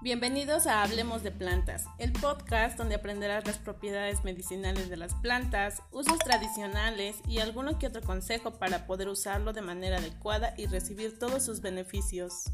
Bienvenidos a Hablemos de Plantas, el podcast donde aprenderás las propiedades medicinales de las plantas, usos tradicionales y alguno que otro consejo para poder usarlo de manera adecuada y recibir todos sus beneficios.